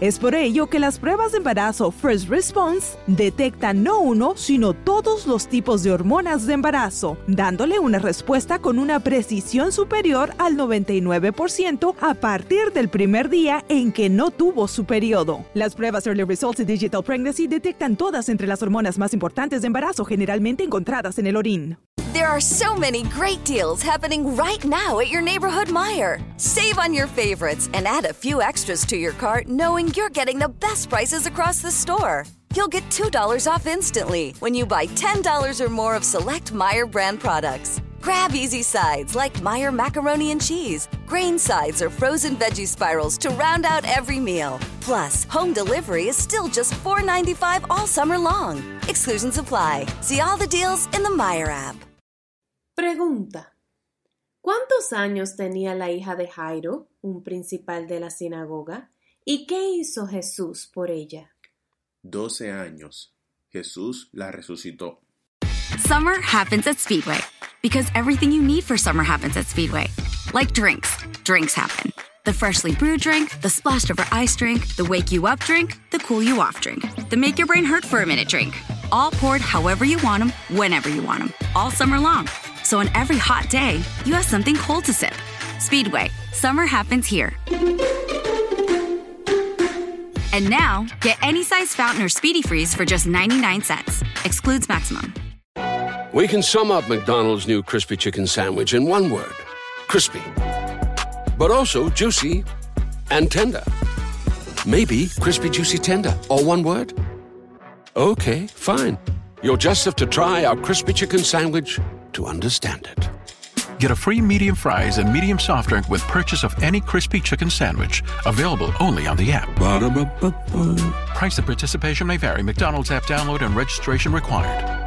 Es por ello que las pruebas de embarazo First Response detectan no uno, sino todos los tipos de hormonas de embarazo, dándole una respuesta con una precisión superior al 99% a partir del primer día en que no tuvo su periodo. Las pruebas Early Results de Digital Pregnancy detectan todas entre las hormonas más importantes de embarazo generalmente encontradas en el orín. There are so many great deals happening right now at your neighborhood Meijer. Save on your favorites and add a few extras to your cart knowing you're getting the best prices across the store. You'll get $2 off instantly when you buy $10 or more of select Meijer brand products. Grab easy sides like Meijer macaroni and cheese, grain sides, or frozen veggie spirals to round out every meal. Plus, home delivery is still just $4.95 all summer long. Exclusions apply. See all the deals in the Meijer app. Pregunta. ¿Cuántos años tenía la hija de Jairo, un principal de la sinagoga? ¿Y qué hizo Jesús por ella? Doce años. Jesús la resucitó. Summer happens at Speedway because everything you need for summer happens at Speedway. Like drinks, drinks happen. The freshly brewed drink, the splashed over ice drink, the wake you up drink, the cool you off drink, the make your brain hurt for a minute drink. All poured however you want them, whenever you want them, all summer long. So on every hot day, you have something cold to sip. Speedway, summer happens here. And now, get any size fountain or speedy freeze for just 99 cents. Excludes maximum. We can sum up McDonald's new crispy chicken sandwich in one word crispy. But also juicy and tender. Maybe crispy, juicy, tender, all one word? Okay, fine. You'll just have to try our crispy chicken sandwich to understand it. Get a free medium fries and medium soft drink with purchase of any crispy chicken sandwich. Available only on the app. Ba-da-ba-ba-ba. Price and participation may vary. McDonald's app download and registration required.